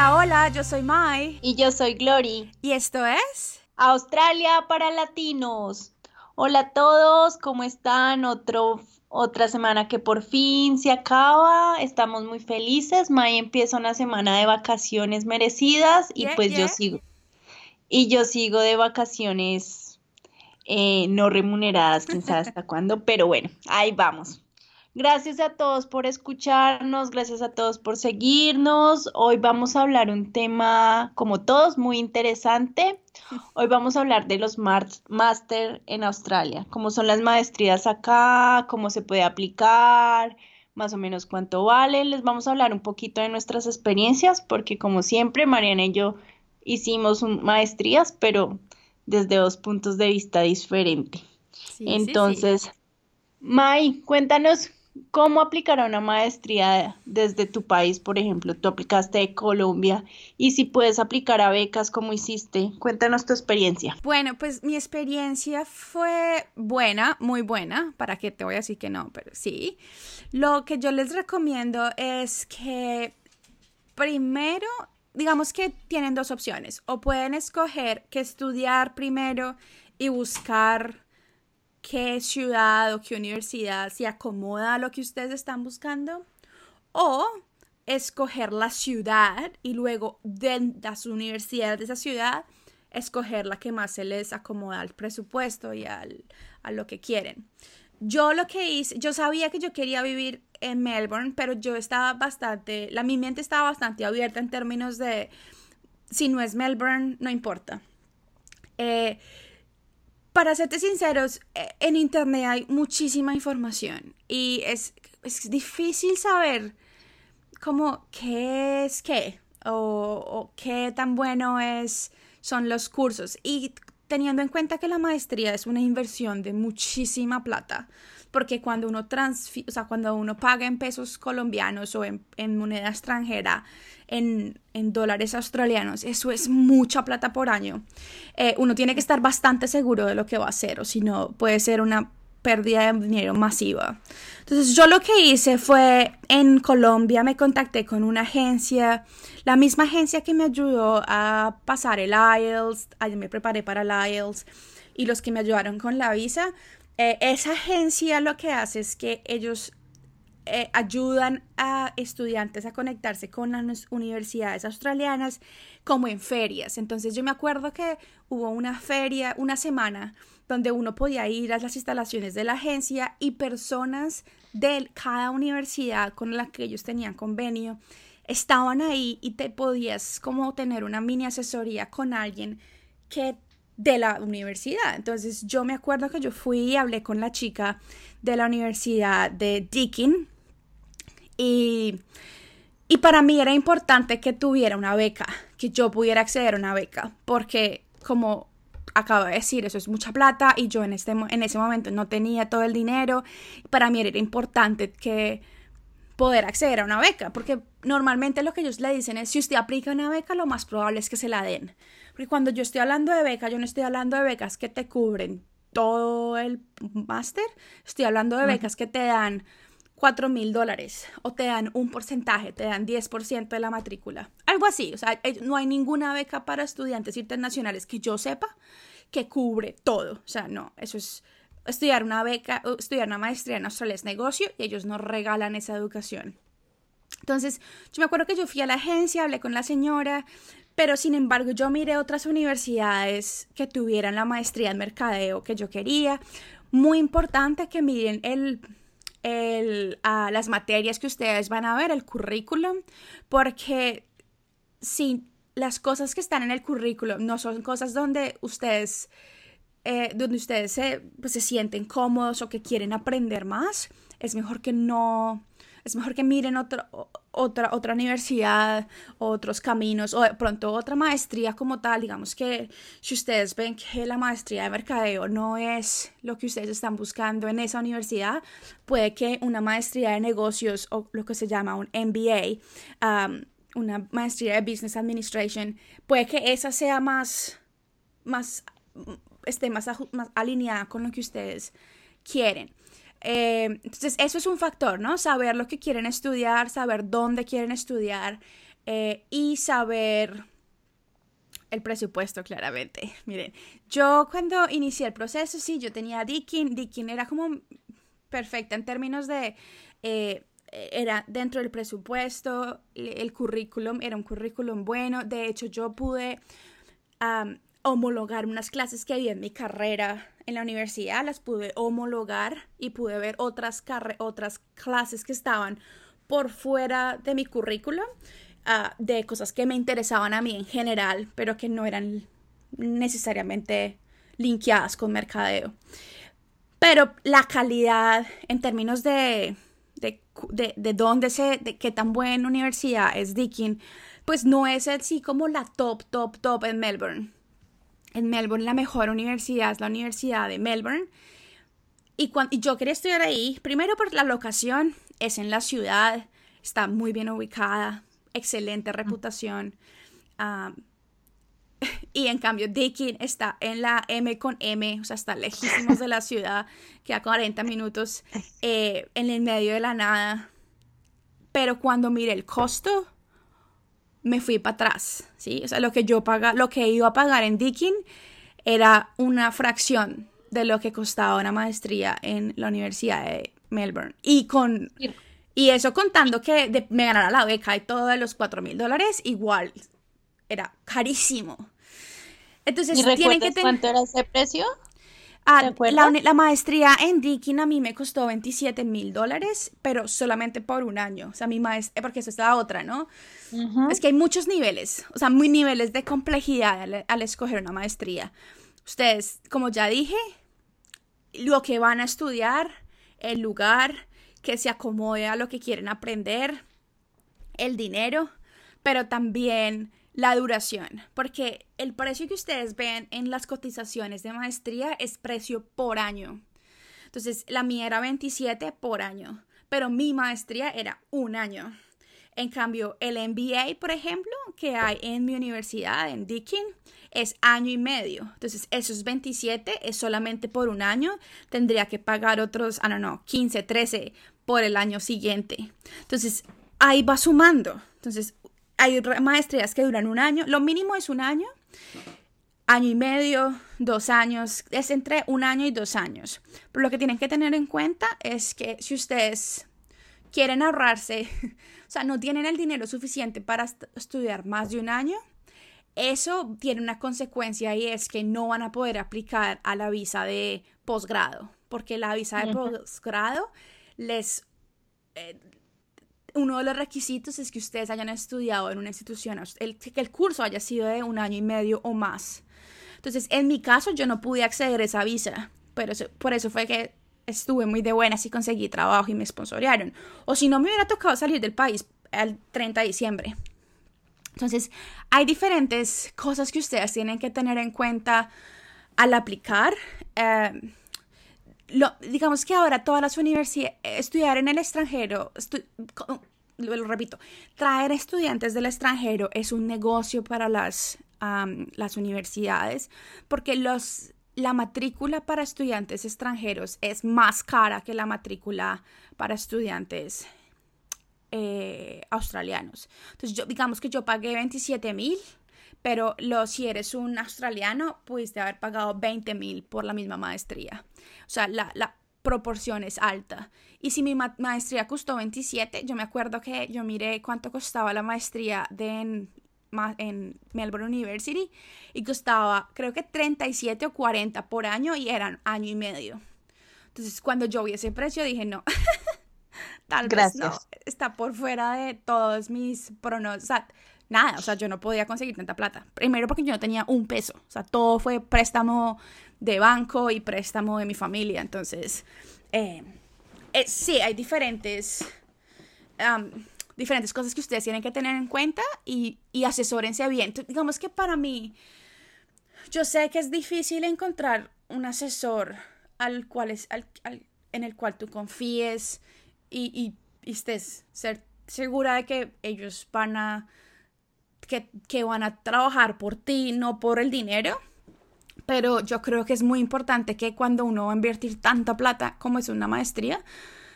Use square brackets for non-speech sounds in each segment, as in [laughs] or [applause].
Hola, hola, yo soy Mai. Y yo soy Glory. Y esto es Australia para Latinos. Hola a todos, ¿cómo están? Otro, otra semana que por fin se acaba. Estamos muy felices. Mai empieza una semana de vacaciones merecidas y Yeah, pues yo sigo. Y yo sigo de vacaciones eh, no remuneradas, quién sabe hasta [laughs] cuándo, pero bueno, ahí vamos. Gracias a todos por escucharnos, gracias a todos por seguirnos. Hoy vamos a hablar un tema, como todos, muy interesante. [laughs] Hoy vamos a hablar de los máster en Australia, cómo son las maestrías acá, cómo se puede aplicar, más o menos cuánto vale. Les vamos a hablar un poquito de nuestras experiencias, porque como siempre, Mariana y yo hicimos un- maestrías, pero desde dos puntos de vista diferentes. Sí, sí, sí. Entonces, Mai, cuéntanos cómo aplicar una maestría desde tu país, por ejemplo, tú aplicaste de Colombia y si puedes aplicar a becas, ¿cómo hiciste? Cuéntanos tu experiencia. Bueno, pues mi experiencia fue buena, muy buena. ¿Para qué te voy a decir que no? Pero sí. Lo que yo les recomiendo es que primero, digamos que tienen dos opciones. O pueden escoger que estudiar primero y buscar qué ciudad o qué universidad se acomoda a lo que ustedes están buscando. O escoger la ciudad y luego de las universidades de esa ciudad escoger la que más se les acomoda al presupuesto y al, a lo que quieren. Yo lo que hice, yo sabía que yo quería vivir en Melbourne, pero yo estaba bastante, la mi mente estaba bastante abierta en términos de si no es Melbourne, no importa. Eh, para serte sinceros, eh, en internet hay muchísima información y es, es difícil saber como qué es qué o, o qué tan bueno es son los cursos. Y teniendo en cuenta que la maestría es una inversión de muchísima plata porque cuando uno o sea, cuando uno paga en pesos colombianos o en, en moneda extranjera en, en, dólares australianos eso es mucha plata por año eh, uno tiene que estar bastante seguro de lo que va a hacer o si no puede ser una pérdida de dinero masiva. Entonces yo lo que hice fue en Colombia me contacté con una agencia, la misma agencia que me ayudó a pasar el IELTS, ayer me preparé para el IELTS y los que me ayudaron con la visa. Eh, esa agencia lo que hace es que ellos eh, ayudan a estudiantes a conectarse con las universidades australianas como en ferias. Entonces yo me acuerdo que hubo una feria, una semana, donde uno podía ir a las instalaciones de la agencia y personas de cada universidad con la que ellos tenían convenio estaban ahí y te podías como tener una mini asesoría con alguien que de la universidad. Entonces yo me acuerdo que yo fui y hablé con la chica de la universidad de Deakin y, y para mí era importante que tuviera una beca, que yo pudiera acceder a una beca, porque como acabo de decir, eso es mucha plata y yo en, este, en ese momento no tenía todo el dinero. Para mí era importante que poder acceder a una beca, porque normalmente lo que ellos le dicen es, si usted aplica una beca, lo más probable es que se la den. Porque cuando yo estoy hablando de beca, yo no estoy hablando de becas que te cubren todo el máster, estoy hablando de becas que te dan 4 mil dólares o te dan un porcentaje, te dan 10% de la matrícula. Algo así, o sea, no hay ninguna beca para estudiantes internacionales que yo sepa que cubre todo. O sea, no, eso es estudiar una beca, estudiar una maestría en Australia es negocio y ellos nos regalan esa educación. Entonces, yo me acuerdo que yo fui a la agencia, hablé con la señora, pero sin embargo yo miré otras universidades que tuvieran la maestría en mercadeo que yo quería. Muy importante que miren el, el, uh, las materias que ustedes van a ver, el currículum, porque si las cosas que están en el currículum no son cosas donde ustedes, eh, donde ustedes se, pues, se sienten cómodos o que quieren aprender más, es mejor que no, es mejor que miren otro, otra, otra universidad, otros caminos, o pronto otra maestría como tal. Digamos que si ustedes ven que la maestría de mercadeo no es lo que ustedes están buscando en esa universidad, puede que una maestría de negocios o lo que se llama un MBA, um, una maestría de Business Administration, puede que esa sea más, más, esté más, más alineada con lo que ustedes quieren. Eh, entonces, eso es un factor, ¿no? Saber lo que quieren estudiar, saber dónde quieren estudiar. eh, y saber el presupuesto, claramente. [laughs] Miren, yo cuando inicié el proceso, sí, yo tenía Dickin. Dickin era como perfecta en términos de... Eh, era dentro del presupuesto, el currículum era un currículum bueno. De hecho, yo pude homologar unas clases que había en mi carrera en la universidad, las pude homologar y pude ver otras, otras clases que estaban por fuera de mi currículum Ah, de cosas que me interesaban a mí en general, pero que no eran necesariamente linkeadas con mercadeo. Pero la calidad en términos de, de, de, dónde se, de qué tan buena universidad es Deakin, pues no es así como la top, top, top en Melbourne. En Melbourne la mejor universidad es la Universidad de Melbourne. Y, cuando, y yo quería estudiar ahí, primero por la locación, es en la ciudad, está muy bien ubicada, excelente reputación. [laughs] y en cambio, Dickin está en la M con M, o sea, está lejísimos de la [laughs] ciudad, queda 40 minutos eh, en el medio de la nada. Pero cuando miré el costo, me fui para atrás, ¿sí? O sea, lo que yo paga, lo que iba a pagar en Dickin era una fracción de lo que costaba una maestría en la Universidad de Melbourne. Y con... Y eso contando que me ganara la beca y todo de los 4 mil dólares, igual era carísimo. Entonces, ¿Y tienen que cuánto era ese precio? Ah, la, la, maestría en Deakin a mí me costó 27 mil dólares, pero solamente por un año. O sea, mi maestría, porque eso es la otra, ¿no? Es que hay muchos niveles, o sea, muy niveles de complejidad al, al escoger una maestría. Ustedes, como ya dije, lo que van a estudiar, el lugar, que se acomode a lo que quieren aprender, el dinero, pero también la duración, porque el precio que ustedes ven en las cotizaciones de maestría es precio por año. Entonces, la mía era 27 por año, pero mi maestría era un año. En cambio, el MBA, por ejemplo, que hay en mi universidad, en Deakin, es año y medio. Entonces, esos 27 es solamente por un año. Tendría que pagar otros, I don't know, 15, 13 por el año siguiente. Entonces, ahí va sumando. Entonces, hay maestrías que duran un año. Lo mínimo es un año. Año y medio, dos años. Es entre un año y dos años. Pero lo que tienen que tener en cuenta es que si ustedes quieren ahorrarse, [laughs] o sea, no tienen el dinero suficiente para estudiar más de un año, eso tiene una consecuencia y es que no van a poder aplicar a la visa de posgrado, porque la visa de posgrado les... Eh, uno de los requisitos es que ustedes hayan estudiado en una institución, el, que el curso haya sido de un año y medio o más. Entonces, en mi caso, yo no pude acceder a esa visa, pero por eso fue que estuve muy de buenas y conseguí trabajo y me sponsorearon. O si no, me hubiera tocado salir del país el 30 de diciembre. Entonces, hay diferentes cosas que ustedes tienen que tener en cuenta al aplicar. Eh, digamos que ahora todas las universidades, estudiar en el extranjero, lo, repito, traer estudiantes del extranjero es un negocio para las, las universidades porque los, la matrícula para estudiantes extranjeros es más cara que la matrícula para estudiantes eh, australianos. Entonces, digamos que yo pagué 27 mil, pero lo, si eres un australiano, pudiste haber pagado 20 mil por la misma maestría. O sea, la, la proporción es alta. Y si mi maestría costó 27, yo me acuerdo que yo miré cuánto costaba la maestría de en, en Melbourne University y costaba creo que 37 o 40 por año y eran año y medio. Entonces cuando yo vi ese precio dije no, [laughs] tal vez no, está por fuera de todos mis pronósticos. Nada, o sea, yo no podía conseguir tanta plata. Primero porque yo no tenía un peso, o sea, todo fue préstamo de banco y préstamo de mi familia. Entonces, eh, eh, sí, hay diferentes, diferentes cosas que ustedes tienen que tener en cuenta y, y asesórense bien. digamos que para mí, yo sé que es difícil encontrar un asesor al cual es, en el cual tú confíes y, y, estés ser segura de que ellos van a que, van a trabajar por ti, no por el dinero. Pero yo creo que es muy importante que cuando uno va a invertir tanta plata como es una maestría,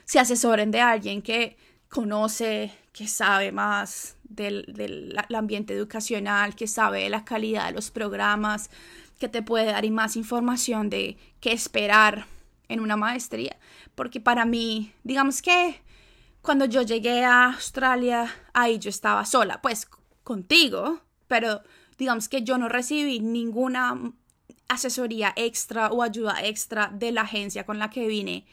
se asesoren de alguien que conoce, que sabe más del, del, ambiente educacional, que sabe la calidad de los programas, que te puede dar más información de qué esperar en una maestría. Porque para mí, digamos que cuando yo llegué a Australia, ahí yo estaba sola, pues contigo, pero digamos que yo no recibí ninguna asesoría extra o ayuda extra de la agencia con la que vine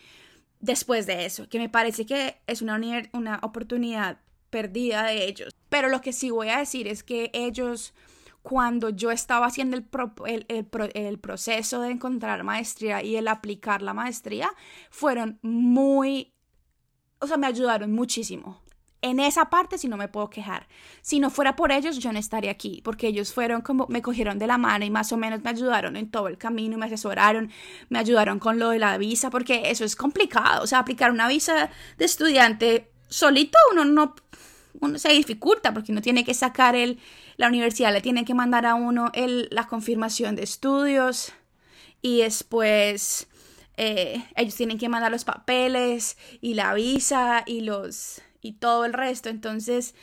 después de eso, que me parece que es una, una oportunidad perdida de ellos. Pero lo que sí voy a decir es que ellos, cuando yo estaba haciendo el, el, proceso de encontrar maestría y el aplicar la maestría, fueron muy, o sea, me ayudaron muchísimo. En esa parte sí no me puedo quejar. Si no fuera por ellos, yo no estaría aquí, porque ellos fueron como, me cogieron de la mano y más o menos me ayudaron en todo el camino, me asesoraron, me ayudaron con lo de la visa, porque eso es complicado. O sea, aplicar una visa de estudiante solito uno no uno se dificulta porque uno tiene que sacar el, la universidad le tiene que mandar a uno el, la confirmación de estudios y después eh, ellos tienen que mandar los papeles y la visa y los y todo el resto. Entonces,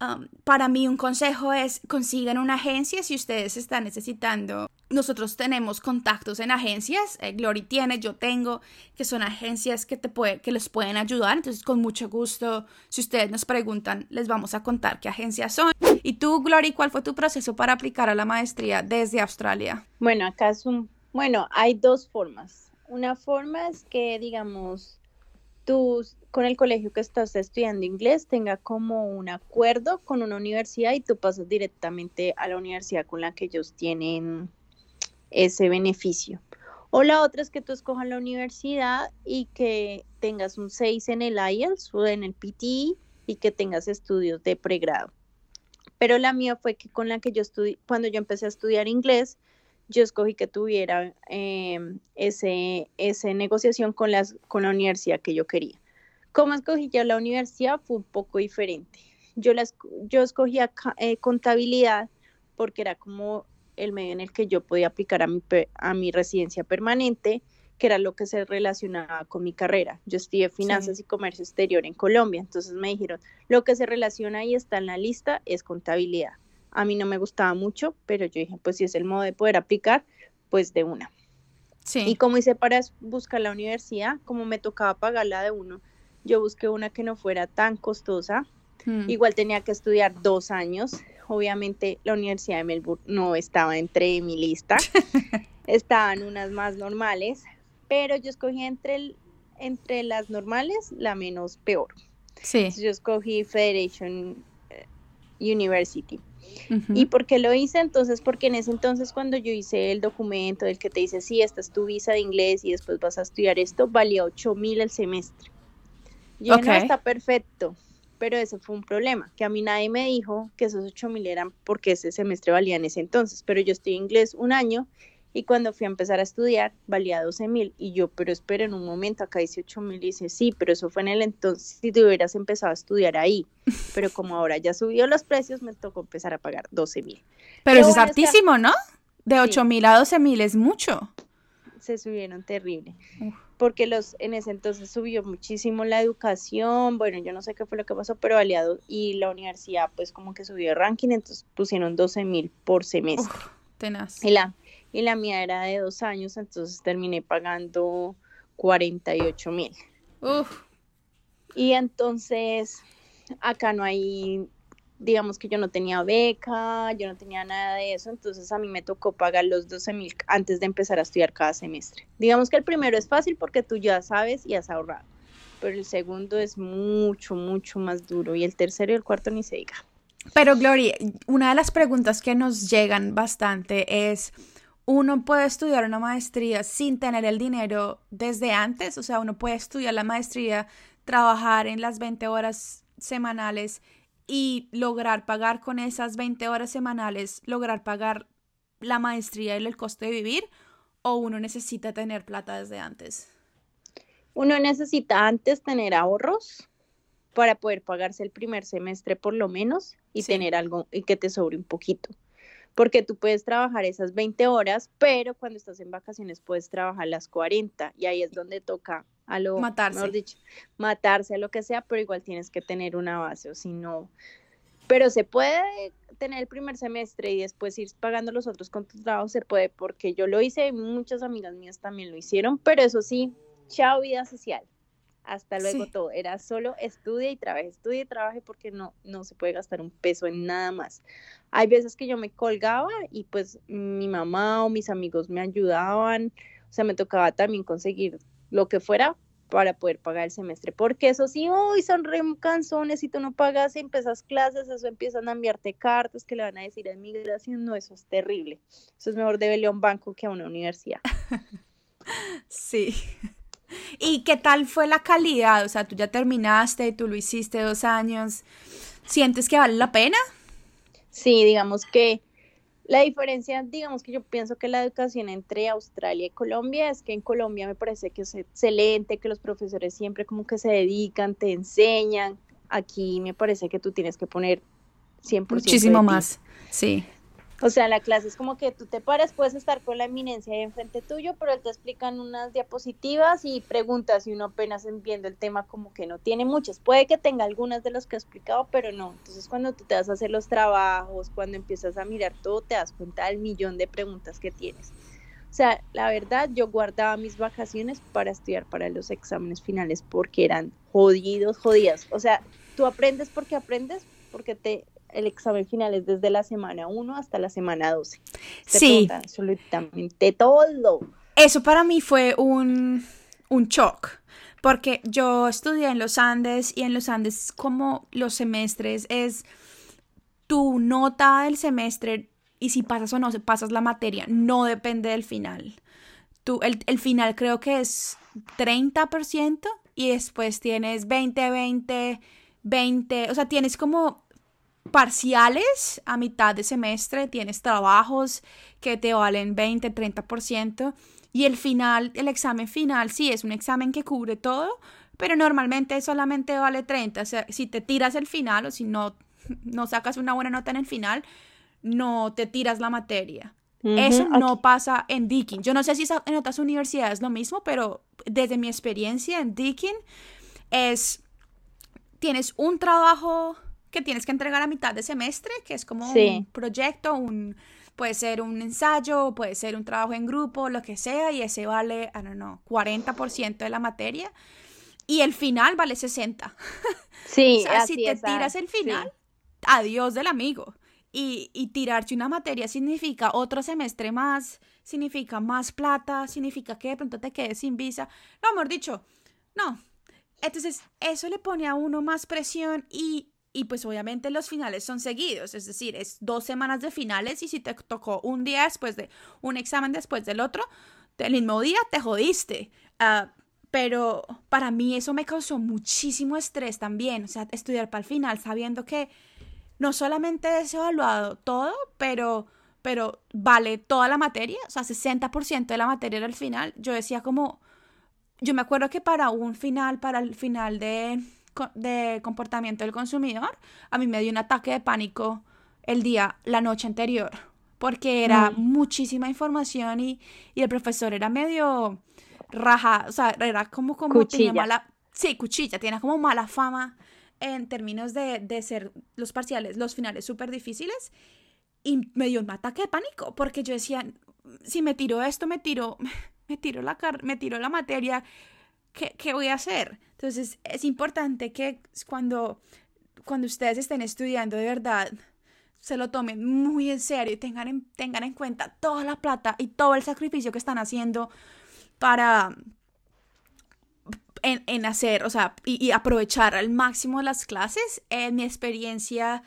um, para mí un consejo es consigan una agencia si ustedes están necesitando. Nosotros tenemos contactos en agencias, eh, Glory tiene, yo tengo, que son agencias que, te puede, que les pueden ayudar. Entonces, con mucho gusto, si ustedes nos preguntan, les vamos a contar qué agencias son. Y tú, Glory, ¿cuál fue tu proceso para aplicar a la maestría desde Australia? Bueno, acá es un, bueno, hay dos formas. Una forma es que, digamos, tú con el colegio que estás estudiando inglés tenga como un acuerdo con una universidad y tú pasas directamente a la universidad con la que ellos tienen ese beneficio. O la otra es que tú escojas la universidad y que tengas un 6 en el IELTS o en el PTE y que tengas estudios de pregrado. Pero la mía fue que con la que yo estudié, cuando yo empecé a estudiar inglés, yo escogí que tuviera em, ese, esa negociación con, las, con la universidad que yo quería. ¿Cómo escogí yo la universidad? Fue un poco diferente. Yo, las, yo escogía eh, contabilidad porque era como el medio en el que yo podía aplicar a mi, a mi residencia permanente, que era lo que se relacionaba con mi carrera. Yo estudié finanzas y comercio exterior en Colombia, entonces me dijeron, lo que se relaciona ahí está en la lista es contabilidad. A mí no me gustaba mucho, pero yo dije, pues si es el modo de poder aplicar, pues de una. Sí. Y como hice para buscar la universidad, como me tocaba pagarla de uno, yo busqué una que no fuera tan costosa. Hmm. Igual tenía que estudiar dos años. Obviamente la Universidad de Melbourne no estaba entre mi lista. [laughs] Estaban unas más normales, pero yo escogí entre, entre las normales la menos peor. Sí. yo escogí Federation ¿Y por qué lo hice? Entonces, porque en ese entonces cuando yo hice el documento del que te dice, sí, esta es tu visa de inglés y después vas a estudiar esto, valía 8 mil el semestre. Yo no, está perfecto, pero ese fue un problema, que a mí nadie me dijo que esos 8 mil eran porque ese semestre valía en ese entonces, pero yo estoy inglés un año y cuando fui a empezar a estudiar valía 12 mil y yo, pero espera en un momento, acá dice 8 mil y dice, sí, pero eso fue en el entonces si te hubieras empezado a estudiar ahí, [laughs] pero como ahora ya subió los precios, me tocó empezar a pagar 12 mil. Pero eso es altísimo, ¿no? De 8 mil a 12 mil es mucho. Se subieron terrible. Porque los en ese entonces subió muchísimo la educación, bueno, yo no sé qué fue lo que pasó, pero aliado y la universidad pues como que subió el ranking, entonces pusieron 12 mil por semestre. tenaz. Y la, y la mía era de dos años, entonces terminé pagando 48 mil. Y entonces acá no hay, digamos que yo no tenía beca, yo no tenía nada de eso, entonces a mí me tocó pagar los 12 mil antes de empezar a estudiar cada semestre. Digamos que el primero es fácil porque tú ya sabes y has ahorrado, pero el segundo es mucho, mucho más duro y el tercero y el cuarto ni se diga. Pero Gloria, una de las preguntas que nos llegan bastante es, uno puede estudiar una maestría sin tener el dinero desde antes, o sea, uno puede estudiar la maestría, trabajar en las 20 horas semanales y lograr pagar con esas 20 horas semanales, lograr pagar la maestría y el costo de vivir, o uno necesita tener plata desde antes. Uno necesita antes tener ahorros para poder pagarse el primer semestre por lo menos y tener algo y que te sobre un poquito porque tú puedes trabajar esas 20 horas, pero cuando estás en vacaciones puedes trabajar las 40 y ahí es donde toca a lo matarse. dicho, matarse a lo que sea, pero igual tienes que tener una base, o si no, pero se puede tener el primer semestre y después ir pagando los otros con tu trabajo, se puede, porque yo lo hice, muchas amigas mías también lo hicieron, pero eso sí, chao vida social. Hasta luego todo. Era solo estudia y trabaje, estudia y trabaje porque no, no se puede gastar un peso en nada más. Hay veces que yo me colgaba y pues mi mamá o mis amigos me ayudaban, o sea, me tocaba también conseguir lo que fuera para poder pagar el semestre, porque eso sí, uy, son re canzones, si tú no pagas y empiezas clases, eso empiezan a enviarte cartas que le van a decir a inmigración, no, eso es terrible, eso es mejor debe a un banco que a una universidad. [laughs] sí. ¿Y qué tal fue la calidad? O sea, tú ya terminaste, tú lo hiciste dos años, ¿sientes que vale la pena? Sí, digamos que la diferencia, digamos que yo pienso que la educación entre Australia y Colombia es que en Colombia me parece que es excelente, que los profesores siempre como que se dedican, te enseñan. Aquí me parece que tú tienes que poner 100% Muchísimo más, sí. O sea, la clase es como que tú te paras, puedes estar con la eminencia ahí enfrente tuyo, pero él te explican unas diapositivas y preguntas y uno apenas viendo el tema como que no tiene muchas. Puede que tenga algunas de los que he explicado, pero no. Entonces cuando tú te vas a hacer los trabajos, cuando empiezas a mirar todo, te das cuenta del millón de preguntas que tienes. O sea, la verdad, yo guardaba mis vacaciones para estudiar para los exámenes finales porque eran jodidos, jodidas. O sea, tú aprendes porque aprendes, porque te el examen final es desde la semana 1 hasta la semana 12. sí. Absolutamente todo. Eso para mí fue un, un shock, porque yo estudié en los Andes y en los Andes como los semestres es tu nota del semestre y si pasas o no pasas la materia, no depende del final. Tú, el, el final creo que es 30% y después tienes 20, 20, 20, o sea, tienes como parciales a mitad de semestre, tienes trabajos que te valen 20, 30% y el final, el examen final, sí, es un examen que cubre todo, pero normalmente solamente vale 30. O sea, si te tiras el final o si no, [laughs] no sacas una buena nota en el final, no te tiras la materia. Eso no pasa en Deakin. Yo no sé si en otras universidades es lo mismo, pero desde mi experiencia en Deakin es, tienes un trabajo que tienes que entregar a mitad de semestre, que es como un proyecto, un puede ser un ensayo, puede ser un trabajo en grupo, lo que sea, y ese vale, I don't know, 40% de la materia, y el final vale 60. [laughs] Sí, o sea, si te tiras el final, adiós del amigo. Y, y tirarse una materia significa otro semestre más, significa más plata, significa que de pronto te quedes sin visa. No, mejor dicho, no. Entonces, eso le pone a uno más presión y y pues obviamente los finales son seguidos, es decir, es dos semanas de finales y si te tocó un día después de un examen después del otro, el mismo día te jodiste. Ah, pero para mí eso me causó muchísimo estrés también, o sea, estudiar para el final sabiendo que no solamente es evaluado todo, pero, pero vale toda la materia, o sea, 60% de la materia era el final. Yo decía como, yo me acuerdo que para un final, para el final de de comportamiento del consumidor, a mí me dio un ataque de pánico el día, la noche anterior, porque era mm. muchísima información y, el profesor era medio raja, o sea, era como, como cuchilla. mala, sí, cuchilla, tiene como mala fama en términos de, de ser los parciales, los finales súper difíciles, y me dio un ataque de pánico, porque yo decía, si me tiro esto, me tiro, [laughs] me tiro la, me tiro la materia, ¿qué, voy a hacer? Entonces es importante que cuando, cuando ustedes estén estudiando de verdad, se lo tomen muy en serio y tengan en, tengan en cuenta toda la plata y todo el sacrificio que están haciendo para en, hacer, o sea, y, aprovechar al máximo las clases. En mi experiencia,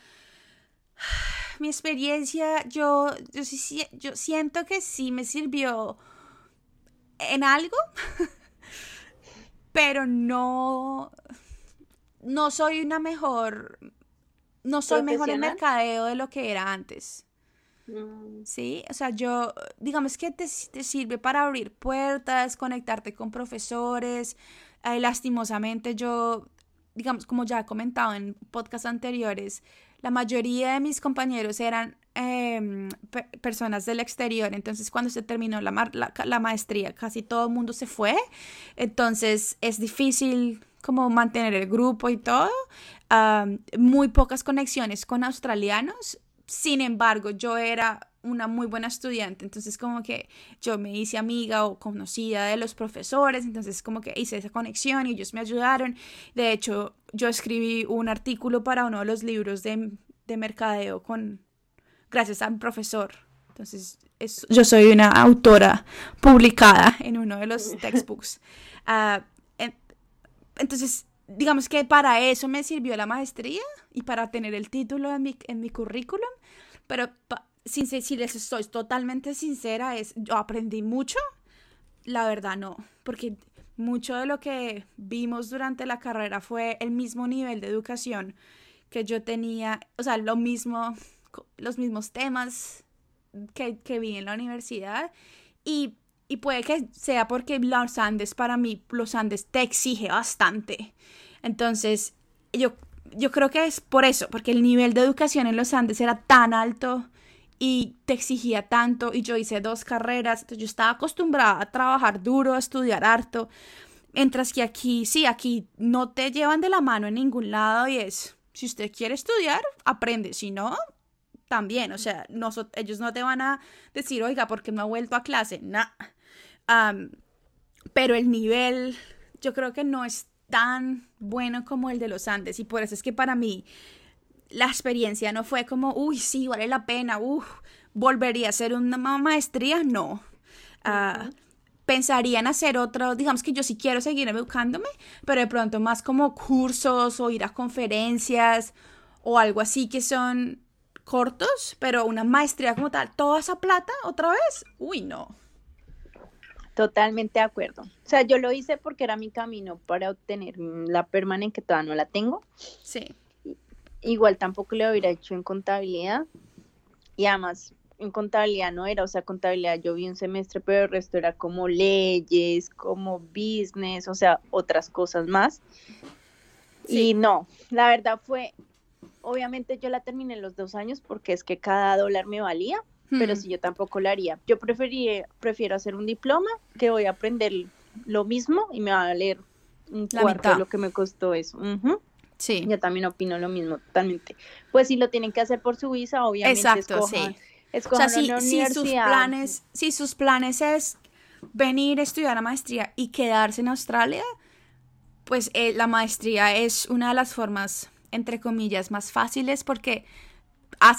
mi experiencia, yo, yo, yo siento que sí me sirvió en algo. [laughs] pero no, no soy una mejor, no soy mejor en mercadeo de lo que era antes. Mm. Sí, o sea, yo, digamos que te, sirve para abrir puertas, conectarte con profesores. lastimosamente yo, digamos, como ya he comentado en podcasts anteriores, la mayoría de mis compañeros eran em, personas del exterior, entonces cuando se terminó la, maestría casi todo el mundo se fue, entonces es difícil como mantener el grupo y todo, muy pocas conexiones con australianos, sin embargo yo era una muy buena estudiante, entonces como que yo me hice amiga o conocida de los profesores, entonces como que hice esa conexión y ellos me ayudaron. De hecho, yo escribí un artículo para uno de los libros de, de mercadeo con gracias a un profesor. Entonces, yo soy una autora publicada en uno de los [laughs] textbooks. Ah, entonces, digamos que para eso me sirvió la maestría y para tener el título en mi, en mi currículum, pero si, si les estoy totalmente sincera, es, yo aprendí mucho, la verdad no, porque mucho de lo que vimos durante la carrera fue el mismo nivel de educación que yo tenía, o sea, lo mismo, los mismos temas que, que vi en la universidad y, y, puede que sea porque los Andes, para mí, los Andes te exige bastante. Entonces, yo, yo creo que es por eso, porque el nivel de educación en los Andes era tan alto y te exigía tanto y yo hice dos carreras, yo estaba acostumbrada a trabajar duro, a estudiar harto, mientras que aquí, sí, aquí no te llevan de la mano en ningún lado y es, si usted quiere estudiar, aprende, si no, también, o sea, ellos no te van a decir, oiga, porque no ha vuelto a clase, no. pero el nivel, yo creo que no es tan bueno como el de los Andes y por eso es que para mí la experiencia no fue como, uy, sí, vale la pena, uff, volvería a hacer una maestría, no. Uh, pensaría en hacer otro, digamos que yo sí quiero seguir educándome, pero de pronto más como cursos o ir a conferencias o algo así que son cortos, pero una maestría como tal, toda esa plata otra vez, uy, no. Totalmente de acuerdo. O sea, yo lo hice porque era mi camino para obtener la permanente que todavía no la tengo. Sí. Igual tampoco lo hubiera hecho en contabilidad. Y además, en contabilidad no era, o sea, contabilidad yo vi un semestre, pero el resto era como leyes, como business, o sea, otras cosas más. Y no, la verdad fue, obviamente yo la terminé en los dos años porque es que cada dólar me valía, pero si yo tampoco la haría. Yo preferí, prefiero hacer un diploma que voy a aprender lo mismo y me va a valer un cuarto de lo que me costó eso. Sí. Yo también opino lo mismo, totalmente. Pues si lo tienen que hacer por su visa, obviamente. Exacto, sí. o sea, si, sus planes, si sus planes es venir a estudiar la maestría y quedarse en Australia, pues eh, la maestría es una de las formas, entre comillas, más fáciles porque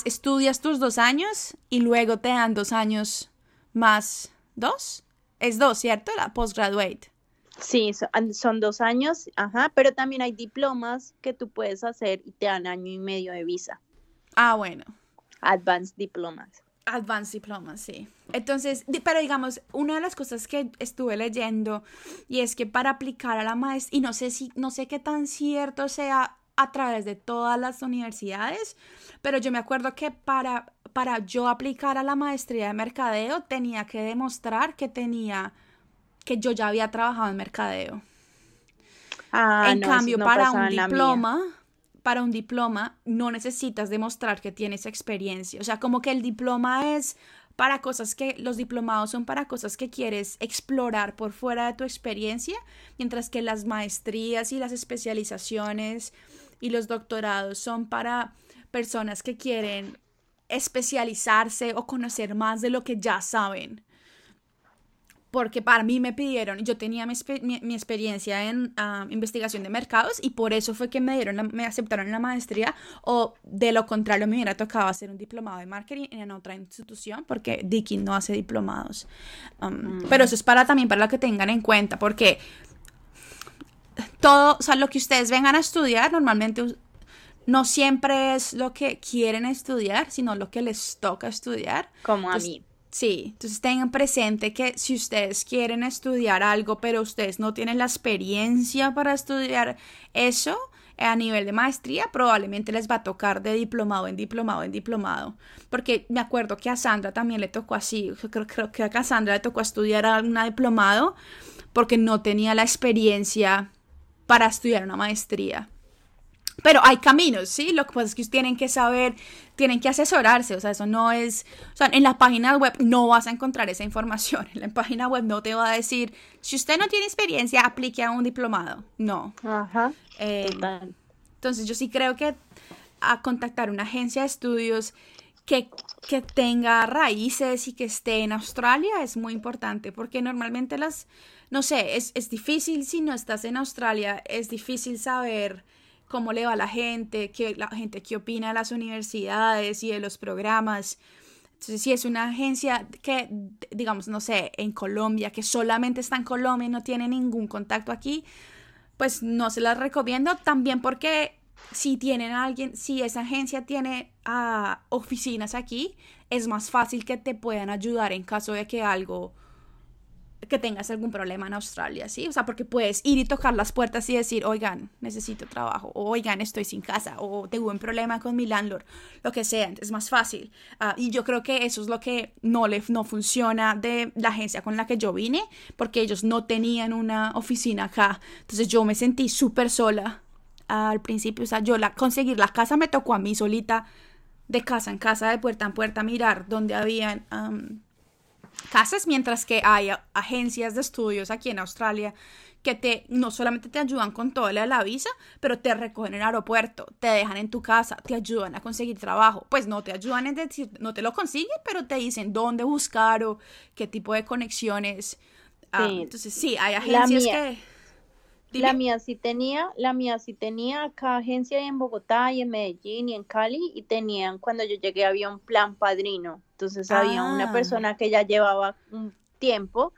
estudias tus dos años y luego te dan dos años más dos. Es dos, ¿cierto? La postgraduate. Sí, son, dos años, ajá, pero también hay diplomas que tú puedes hacer y te dan año y medio de visa. Ah, bueno. Advanced diplomas. Advanced diplomas, sí. Entonces, pero digamos, una de las cosas que estuve leyendo y es que para aplicar a la maestría, y no sé si, no sé qué tan cierto sea a través de todas las universidades, pero yo me acuerdo que para, para yo aplicar a la maestría de mercadeo tenía que demostrar que tenía que yo ya había trabajado en mercadeo. Ah, en cambio, para un diploma, para un diploma no necesitas demostrar que tienes experiencia. O sea, como que el diploma es para cosas que los diplomados son para cosas que quieres explorar por fuera de tu experiencia, mientras que las maestrías y las especializaciones y los doctorados son para personas que quieren especializarse o conocer más de lo que ya saben porque para mí me pidieron, yo tenía mi, experiencia en ah, investigación de mercados y por eso fue que me dieron, me aceptaron la maestría o de lo contrario me hubiera tocado hacer un diplomado de marketing en otra institución porque Dicky no hace diplomados. Um, mm. Pero eso es para también para lo que tengan en cuenta porque todo, o sea, lo que ustedes vengan a estudiar normalmente no siempre es lo que quieren estudiar, sino lo que les toca estudiar. Como a mí. Sí, entonces tengan presente que si ustedes quieren estudiar algo, pero ustedes no tienen la experiencia para estudiar eso a nivel de maestría, probablemente les va a tocar de diplomado en diplomado en diplomado. Porque me acuerdo que a Sandra también le tocó así, creo, creo que a Cassandra le tocó estudiar una diplomado porque no tenía la experiencia para estudiar una maestría. Pero hay caminos, ¿sí? Lo que pasa es que tienen que saber, tienen que asesorarse, o sea, eso no es, o sea, en la página web no vas a encontrar esa información, [laughs] en la página web no te va a decir, si usted no tiene experiencia, aplique a un diplomado, no. Ajá. Eh, entonces yo sí creo que a contactar una agencia de estudios que, que tenga raíces y que esté en Australia es muy importante, porque normalmente las, no sé, es, es difícil si no estás en Australia, es difícil saber cómo le va a la gente, qué, la gente qué opina de las universidades y de los programas. Entonces, si es una agencia que, digamos, no sé, en Colombia, que solamente está en Colombia y no tiene ningún contacto aquí, pues no se las recomiendo. También porque si tienen a alguien, si esa agencia tiene ah, oficinas aquí, es más fácil que te puedan ayudar en caso de que algo que tengas algún problema en Australia, ¿sí? O sea, porque puedes ir y tocar las puertas y decir, oigan, necesito trabajo, o oigan, estoy sin casa, o tengo un problema con mi landlord, lo que sea, es más fácil. Ah, y yo creo que eso es lo que no, le, no funciona de la agencia con la que yo vine, porque ellos no tenían una oficina acá. Entonces yo me sentí súper sola al principio, o sea, yo la, conseguir la casa me tocó a mí solita, de casa en casa, de puerta en puerta, mirar dónde habían casas, mientras que hay agencias de estudios aquí en Australia que te no solamente te ayudan con todo la visa, pero te recogen en el aeropuerto, te dejan en tu casa, te ayudan a conseguir trabajo. Pues no te ayudan en decir, no te lo consiguen, pero te dicen dónde buscar o qué tipo de conexiones. Ah, entonces sí, hay agencias que la mía sí tenía, la mía sí tenía acá agencia en Bogotá y en Medellín y en Cali y tenían, cuando yo llegué había un plan padrino, entonces había una ah. persona que ya llevaba un tiempo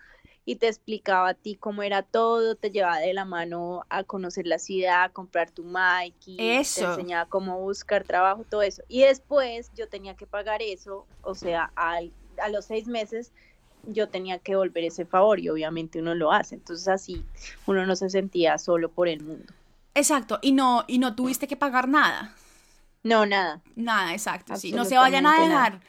y te explicaba a ti cómo era todo, te llevaba de la mano a conocer la ciudad, a comprar tu mic y te enseñaba cómo buscar trabajo, todo eso. Y después yo tenía que pagar eso, o sea, a los seis meses yo tenía que volver ese favor y obviamente uno lo hace. Entonces así uno no se sentía solo por el mundo. Exacto, y no, y no tuviste que pagar nada. No, nada. Nada, exacto. Sí. No se vayan a dejar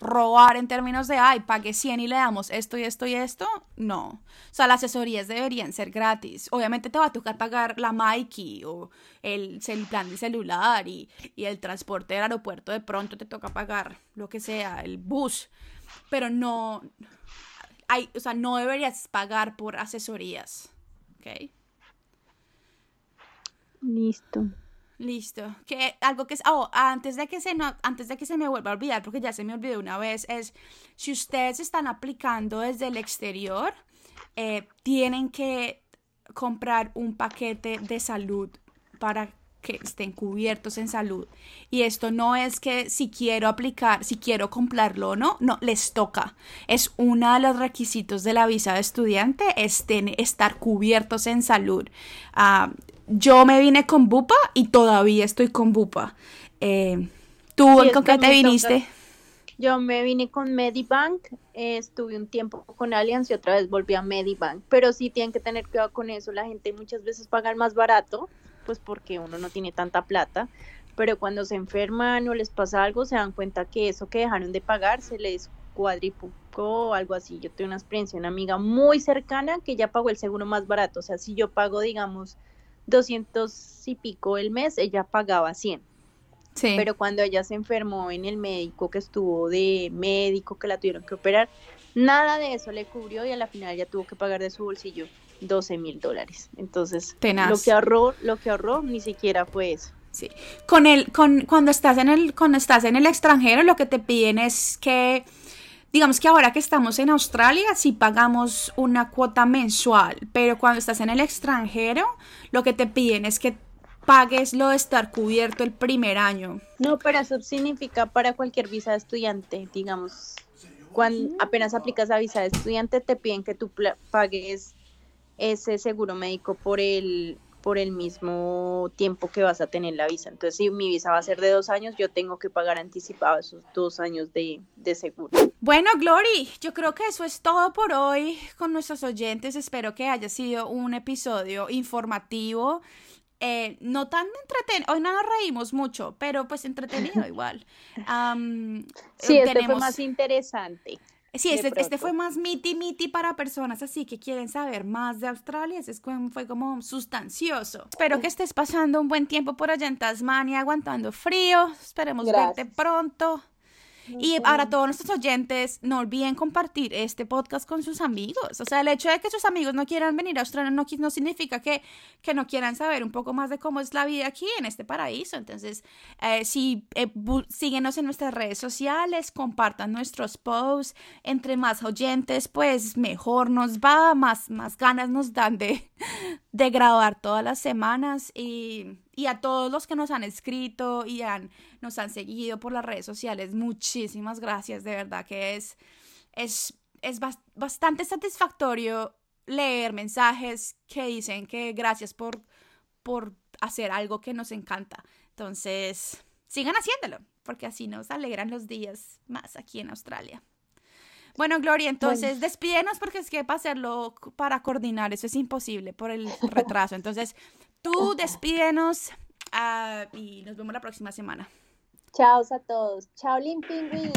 robar en términos de, ay, pague 100 y le damos esto y esto y esto. No. O sea, las asesorías deberían ser gratis. Obviamente te va a tocar pagar la Mikey o el, el plan de celular y, y el transporte del aeropuerto. De pronto te toca pagar lo que sea, el bus. Pero no, hay, o sea, no deberías pagar por asesorías. ¿Ok? Listo. Listo. Que algo que es, oh, antes de que se no, antes de que se me vuelva a olvidar, porque ya se me olvidó una vez, es si ustedes están aplicando desde el exterior, eh, tienen que comprar un paquete de salud para que estén cubiertos en salud. Y esto no es que si quiero aplicar, si quiero comprarlo o no, no, les toca. Es uno de los requisitos de la visa de estudiante, es estar cubiertos en salud. Ah, yo me vine con Bupa y todavía estoy con Bupa. Eh, ¿Tú con qué te viniste? Yo me vine con Medibank, estuve un tiempo con Allianz y otra vez volví a Medibank, pero sí tienen que tener cuidado con eso, la gente muchas veces paga más barato pues porque uno no tiene tanta plata, pero cuando se enferman o les pasa algo, se dan cuenta que eso que dejaron de pagar se les cuadriplicó o algo así. Yo tengo una experiencia, una amiga muy cercana que ya pagó el seguro más barato, o sea, si yo pago, digamos, 200 y pico el mes, ella pagaba 100. Sí. Pero cuando ella se enfermó en el médico que estuvo de médico, que la tuvieron que operar, nada de eso le cubrió y a la final ya tuvo que pagar de su bolsillo 12 mil dólares. Entonces, lo que ahorró, lo que ahorró ni siquiera fue eso. Sí. Con el, con, cuando estás en el, cuando estás en el extranjero, lo que te piden es que, digamos que ahora que estamos en Australia, sí pagamos una cuota mensual, pero cuando estás en el extranjero, lo que te piden es que pagues lo de estar cubierto el primer año. No, pero eso significa para cualquier visa de estudiante, digamos, cuando apenas aplicas a visa de estudiante, te piden que tú pagues ese seguro médico por el por el mismo tiempo que vas a tener la visa. Entonces, si mi visa va a ser de dos años, yo tengo que pagar anticipado esos dos años de, de seguro. Bueno, Glory, yo creo que eso es todo por hoy con nuestros oyentes. Espero que haya sido un episodio informativo. Eh, no tan entretenido, hoy no nos reímos mucho, pero pues entretenido [laughs] igual. sí, este fue más interesante. Sí, este, este, fue más miti miti para personas así que quieren saber más de Australia. Ese fue como sustancioso. Espero que estés pasando un buen tiempo por allá en Tasmania, aguantando frío. Esperemos verte pronto. Y para todos nuestros oyentes, no olviden compartir este podcast con sus amigos. O sea, el hecho de que sus amigos no quieran venir a Australia no, no significa que, que no quieran saber un poco más de cómo es la vida aquí en este paraíso. Entonces, eh, si eh, síguenos en nuestras redes sociales, compartan nuestros posts. Entre más oyentes, pues mejor nos va, más, más ganas nos dan de, de grabar todas las semanas. Y y a todos los que nos han escrito y han, nos han seguido por las redes sociales, muchísimas gracias, de verdad que es, es, es bastante satisfactorio leer mensajes que dicen que gracias por, por hacer algo que nos encanta. Entonces, sigan haciéndolo, porque así nos alegran los días más aquí en Australia. Bueno, Gloria, entonces despídenos porque es que para hacerlo, para coordinar, eso es imposible por el [laughs] retraso. Entonces, tú despídenos uh, y nos vemos la próxima semana. Chao a todos. Chao, Limpingui.